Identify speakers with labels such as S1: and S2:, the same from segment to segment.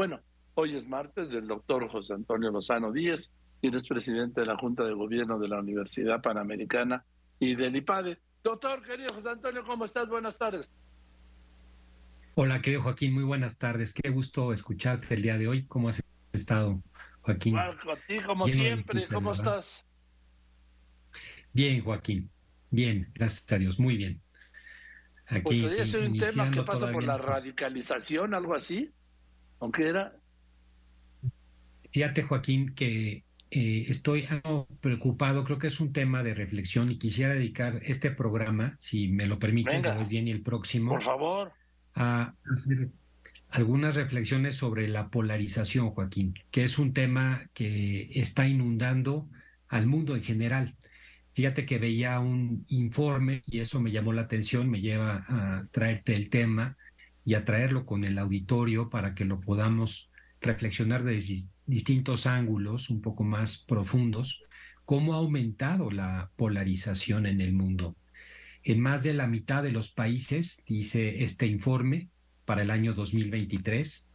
S1: Bueno, hoy es martes del doctor José Antonio Lozano Díez, quien es presidente de la Junta de Gobierno de la Universidad Panamericana y del IPADE. Doctor, querido José Antonio, ¿cómo estás? Buenas tardes.
S2: Hola, querido Joaquín, muy buenas tardes. Qué gusto escucharte el día de hoy. ¿Cómo has estado, Joaquín?
S1: Bueno, como siempre, ¿cómo estás?
S2: Bien, Joaquín. Bien, gracias a Dios, muy bien.
S1: Aquí, pues ser un tema que pasa por la radicalización, algo así. ¿Aunque era?
S2: Fíjate, Joaquín, que eh, estoy preocupado, creo que es un tema de reflexión y quisiera dedicar este programa, si me lo permites, la vez bien y el próximo.
S1: Por favor.
S2: A hacer algunas reflexiones sobre la polarización, Joaquín, que es un tema que está inundando al mundo en general. Fíjate que veía un informe y eso me llamó la atención, me lleva a traerte el tema y a traerlo con el auditorio para que lo podamos reflexionar desde distintos ángulos un poco más profundos, cómo ha aumentado la polarización en el mundo. En más de la mitad de los países, dice este informe, para el año 2023,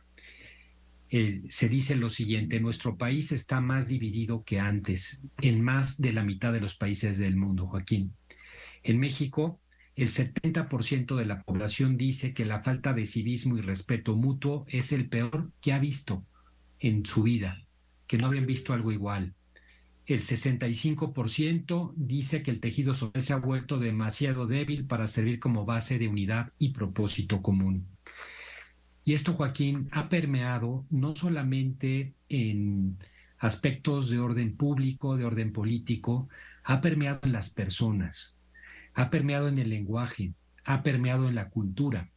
S2: eh, se dice lo siguiente, nuestro país está más dividido que antes, en más de la mitad de los países del mundo, Joaquín. En México, el 70% de la población dice que la falta de civismo y respeto mutuo es el peor que ha visto en su vida, que no habían visto algo igual. El 65% dice que el tejido social se ha vuelto demasiado débil para servir como base de unidad y propósito común. Y esto, Joaquín, ha permeado no solamente en aspectos de orden público, de orden político, ha permeado en las personas, ha permeado en el lenguaje, ha permeado en la cultura,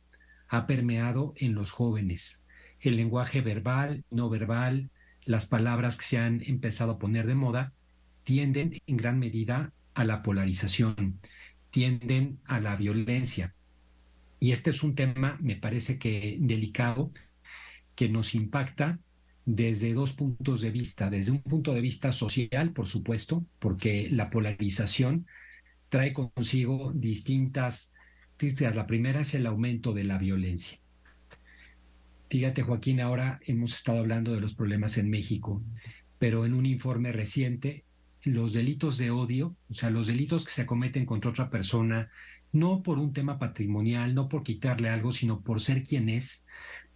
S2: ha permeado en los jóvenes. El lenguaje verbal, no verbal, las palabras que se han empezado a poner de moda, tienden en gran medida a la polarización, tienden a la violencia, y este es un tema, me parece que delicado, que nos impacta desde dos puntos de vista. Desde un punto de vista social, por supuesto, porque la polarización trae consigo distintas... La primera es el aumento de la violencia. Fíjate, Joaquín, ahora hemos estado hablando de los problemas en México, pero en un informe reciente, los delitos de odio, o sea, los delitos que se cometen contra otra persona no por un tema patrimonial, no por quitarle algo, sino por ser quien es,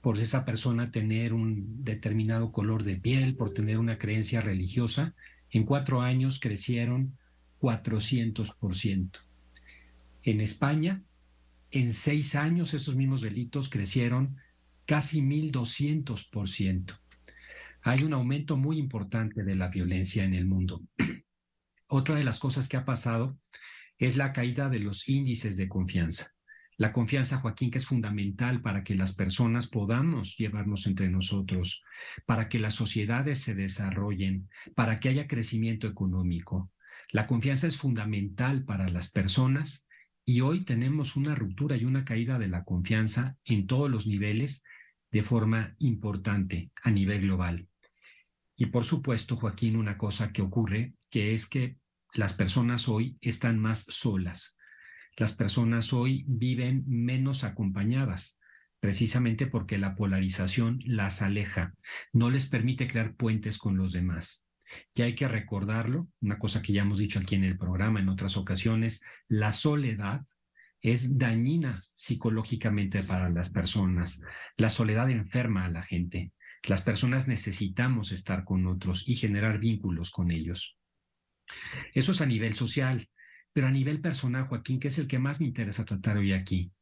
S2: por esa persona tener un determinado color de piel, por tener una creencia religiosa, en cuatro años crecieron 400%. En España, en seis años, esos mismos delitos crecieron casi 1.200%. Hay un aumento muy importante de la violencia en el mundo. Otra de las cosas que ha pasado es la caída de los índices de confianza. La confianza, Joaquín, que es fundamental para que las personas podamos llevarnos entre nosotros, para que las sociedades se desarrollen, para que haya crecimiento económico. La confianza es fundamental para las personas y hoy tenemos una ruptura y una caída de la confianza en todos los niveles de forma importante a nivel global. Y por supuesto, Joaquín, una cosa que ocurre, que es que las personas hoy están más solas. Las personas hoy viven menos acompañadas, precisamente porque la polarización las aleja, no les permite crear puentes con los demás. Y hay que recordarlo, una cosa que ya hemos dicho aquí en el programa en otras ocasiones, la soledad es dañina psicológicamente para las personas. La soledad enferma a la gente. Las personas necesitamos estar con otros y generar vínculos con ellos. Eso es a nivel social, pero a nivel personal, Joaquín, que es el que más me interesa tratar hoy aquí.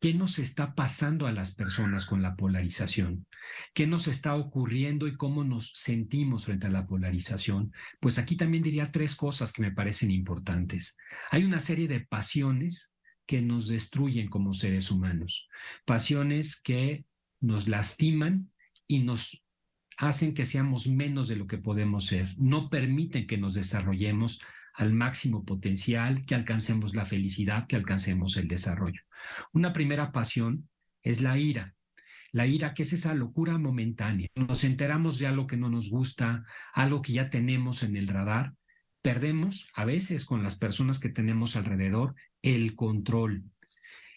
S2: ¿Qué nos está pasando a las personas con la polarización? ¿Qué nos está ocurriendo y cómo nos sentimos frente a la polarización? Pues aquí también diría tres cosas que me parecen importantes. Hay una serie de pasiones que nos destruyen como seres humanos, pasiones que nos lastiman y nos hacen que seamos menos de lo que podemos ser, no permiten que nos desarrollemos al máximo potencial, que alcancemos la felicidad, que alcancemos el desarrollo. Una primera pasión es la ira. La ira, que es esa locura momentánea. Nos enteramos de algo que no nos gusta, algo que ya tenemos en el radar. Perdemos a veces con las personas que tenemos alrededor el control.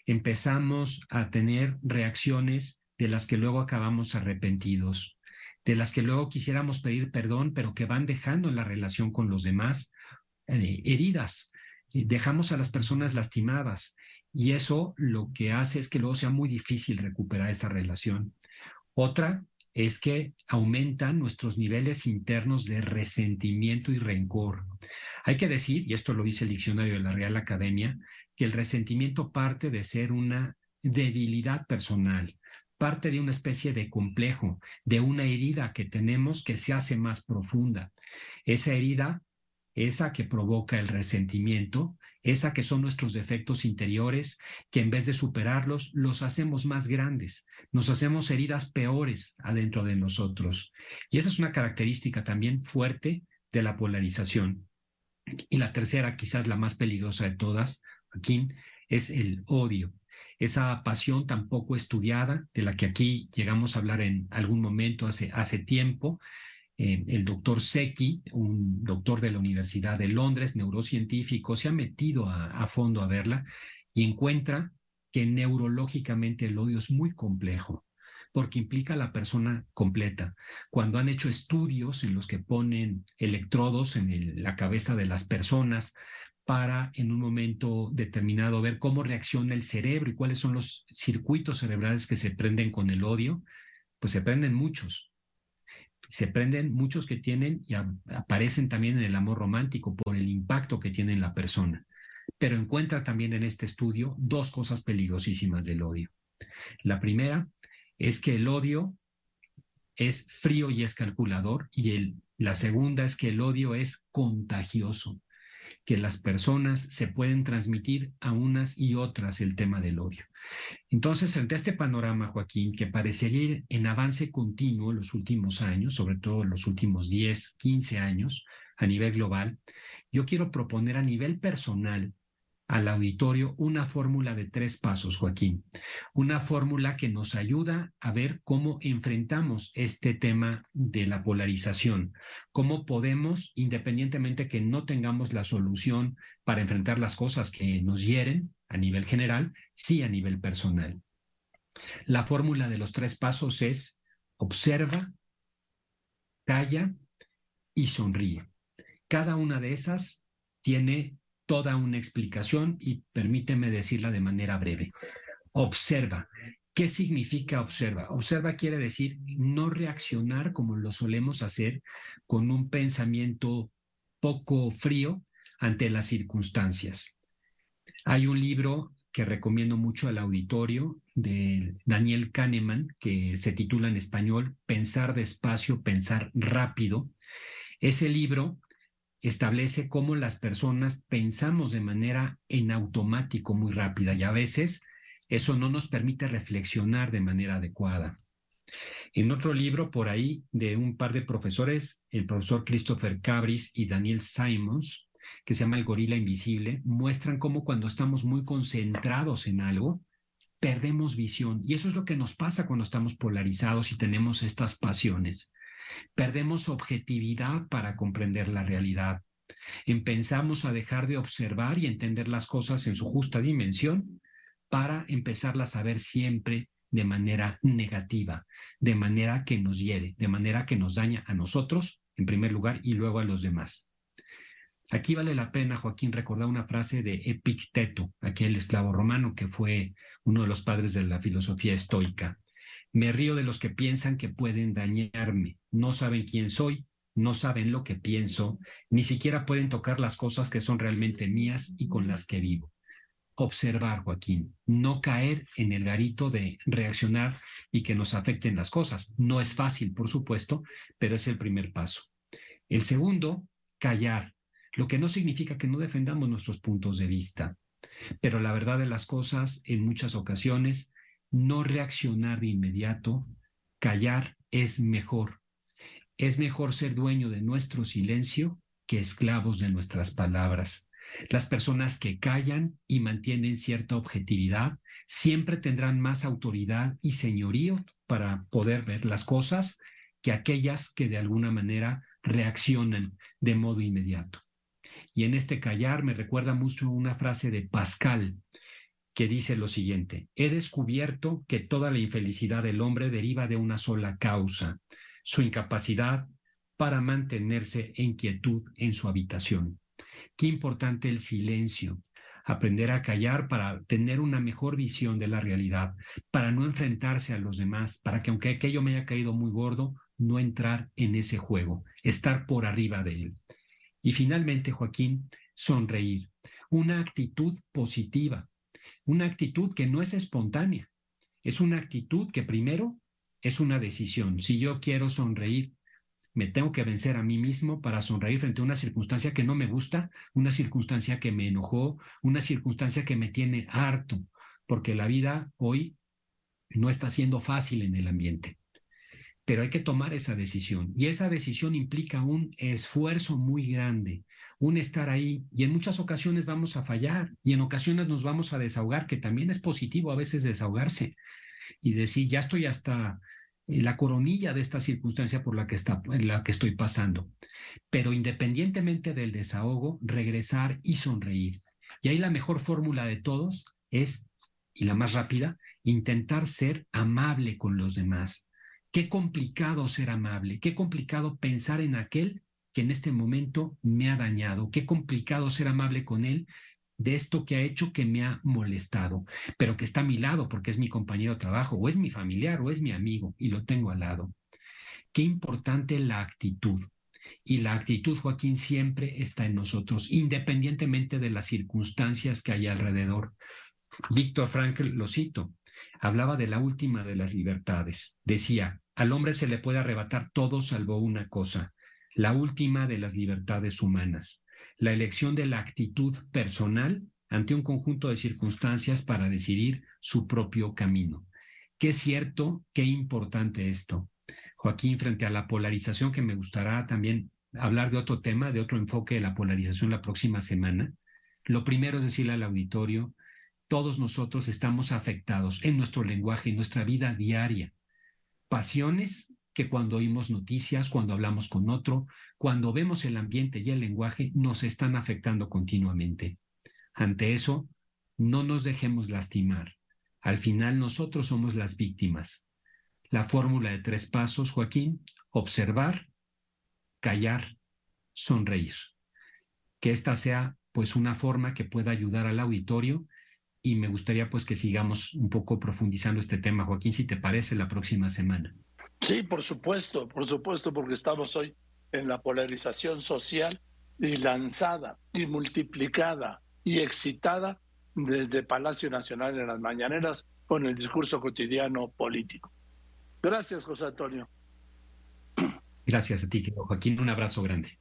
S2: Empezamos a tener reacciones de las que luego acabamos arrepentidos de las que luego quisiéramos pedir perdón, pero que van dejando la relación con los demás eh, heridas. Dejamos a las personas lastimadas y eso lo que hace es que luego sea muy difícil recuperar esa relación. Otra es que aumentan nuestros niveles internos de resentimiento y rencor. Hay que decir, y esto lo dice el diccionario de la Real Academia, que el resentimiento parte de ser una debilidad personal, parte de una especie de complejo, de una herida que tenemos que se hace más profunda. Esa herida, esa que provoca el resentimiento, esa que son nuestros defectos interiores, que en vez de superarlos, los hacemos más grandes, nos hacemos heridas peores adentro de nosotros. Y esa es una característica también fuerte de la polarización. Y la tercera, quizás la más peligrosa de todas, Joaquín, es el odio. Esa pasión tan poco estudiada, de la que aquí llegamos a hablar en algún momento hace, hace tiempo, eh, el doctor Secchi, un doctor de la Universidad de Londres, neurocientífico, se ha metido a, a fondo a verla y encuentra que neurológicamente el odio es muy complejo porque implica a la persona completa. Cuando han hecho estudios en los que ponen electrodos en la cabeza de las personas para en un momento determinado ver cómo reacciona el cerebro y cuáles son los circuitos cerebrales que se prenden con el odio, pues se prenden muchos se prenden muchos que tienen y aparecen también en el amor romántico por el impacto que tiene en la persona. Pero encuentra también en este estudio dos cosas peligrosísimas del odio. La primera es que el odio es frío y es calculador y el, la segunda es que el odio es contagioso que las personas se pueden transmitir a unas y otras el tema del odio. Entonces, frente a este panorama, Joaquín, que parecería ir en avance continuo los últimos años, sobre todo los últimos 10, 15 años a nivel global, yo quiero proponer a nivel personal al auditorio una fórmula de tres pasos, Joaquín. Una fórmula que nos ayuda a ver cómo enfrentamos este tema de la polarización, cómo podemos, independientemente que no tengamos la solución para enfrentar las cosas que nos hieren a nivel general, sí a nivel personal. La fórmula de los tres pasos es observa, calla y sonríe. Cada una de esas tiene toda una explicación y permíteme decirla de manera breve. Observa. ¿Qué significa observa? Observa quiere decir no reaccionar como lo solemos hacer con un pensamiento poco frío ante las circunstancias. Hay un libro que recomiendo mucho al auditorio de Daniel Kahneman, que se titula en español Pensar despacio, pensar rápido. Ese libro establece cómo las personas pensamos de manera en automático muy rápida y a veces eso no nos permite reflexionar de manera adecuada. En otro libro por ahí de un par de profesores, el profesor Christopher Cabris y Daniel Simons, que se llama El gorila invisible, muestran cómo cuando estamos muy concentrados en algo, perdemos visión. Y eso es lo que nos pasa cuando estamos polarizados y tenemos estas pasiones. Perdemos objetividad para comprender la realidad. Empezamos a dejar de observar y entender las cosas en su justa dimensión para empezarlas a ver siempre de manera negativa, de manera que nos hiere, de manera que nos daña a nosotros en primer lugar y luego a los demás. Aquí vale la pena, Joaquín, recordar una frase de Epicteto, aquel esclavo romano que fue uno de los padres de la filosofía estoica. Me río de los que piensan que pueden dañarme. No saben quién soy, no saben lo que pienso, ni siquiera pueden tocar las cosas que son realmente mías y con las que vivo. Observar, Joaquín, no caer en el garito de reaccionar y que nos afecten las cosas. No es fácil, por supuesto, pero es el primer paso. El segundo, callar, lo que no significa que no defendamos nuestros puntos de vista. Pero la verdad de las cosas, en muchas ocasiones, no reaccionar de inmediato, callar es mejor. Es mejor ser dueño de nuestro silencio que esclavos de nuestras palabras. Las personas que callan y mantienen cierta objetividad siempre tendrán más autoridad y señorío para poder ver las cosas que aquellas que de alguna manera reaccionan de modo inmediato. Y en este callar me recuerda mucho una frase de Pascal, que dice lo siguiente, he descubierto que toda la infelicidad del hombre deriva de una sola causa, su incapacidad para mantenerse en quietud en su habitación. Qué importante el silencio, aprender a callar para tener una mejor visión de la realidad, para no enfrentarse a los demás, para que aunque aquello me haya caído muy gordo, no entrar en ese juego, estar por arriba de él. Y finalmente, Joaquín, sonreír, una actitud positiva, una actitud que no es espontánea, es una actitud que primero es una decisión. Si yo quiero sonreír, me tengo que vencer a mí mismo para sonreír frente a una circunstancia que no me gusta, una circunstancia que me enojó, una circunstancia que me tiene harto, porque la vida hoy no está siendo fácil en el ambiente. Pero hay que tomar esa decisión y esa decisión implica un esfuerzo muy grande, un estar ahí y en muchas ocasiones vamos a fallar y en ocasiones nos vamos a desahogar, que también es positivo a veces desahogarse y decir, ya estoy hasta la coronilla de esta circunstancia por la que, está, en la que estoy pasando. Pero independientemente del desahogo, regresar y sonreír. Y ahí la mejor fórmula de todos es, y la más rápida, intentar ser amable con los demás. Qué complicado ser amable, qué complicado pensar en aquel que en este momento me ha dañado, qué complicado ser amable con él de esto que ha hecho que me ha molestado, pero que está a mi lado porque es mi compañero de trabajo, o es mi familiar, o es mi amigo, y lo tengo al lado. Qué importante la actitud. Y la actitud, Joaquín, siempre está en nosotros, independientemente de las circunstancias que hay alrededor. Víctor Frankl, lo cito, hablaba de la última de las libertades. Decía, al hombre se le puede arrebatar todo salvo una cosa, la última de las libertades humanas, la elección de la actitud personal ante un conjunto de circunstancias para decidir su propio camino. Qué cierto, qué importante esto. Joaquín, frente a la polarización, que me gustará también hablar de otro tema, de otro enfoque de la polarización la próxima semana. Lo primero es decirle al auditorio, todos nosotros estamos afectados en nuestro lenguaje, en nuestra vida diaria. Pasiones que cuando oímos noticias, cuando hablamos con otro, cuando vemos el ambiente y el lenguaje, nos están afectando continuamente. Ante eso, no nos dejemos lastimar. Al final nosotros somos las víctimas. La fórmula de tres pasos, Joaquín, observar, callar, sonreír. Que esta sea pues una forma que pueda ayudar al auditorio y me gustaría pues que sigamos un poco profundizando este tema, Joaquín, si te parece, la próxima semana.
S1: Sí, por supuesto, por supuesto, porque estamos hoy en la polarización social y lanzada y multiplicada y excitada desde Palacio Nacional en las mañaneras con el discurso cotidiano político. Gracias, José Antonio.
S2: Gracias a ti, Joaquín. Un abrazo grande.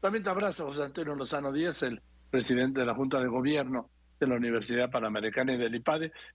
S1: También te abrazo, José Antonio Lozano Díaz, el presidente de la Junta de Gobierno de la Universidad Panamericana y del IPADE.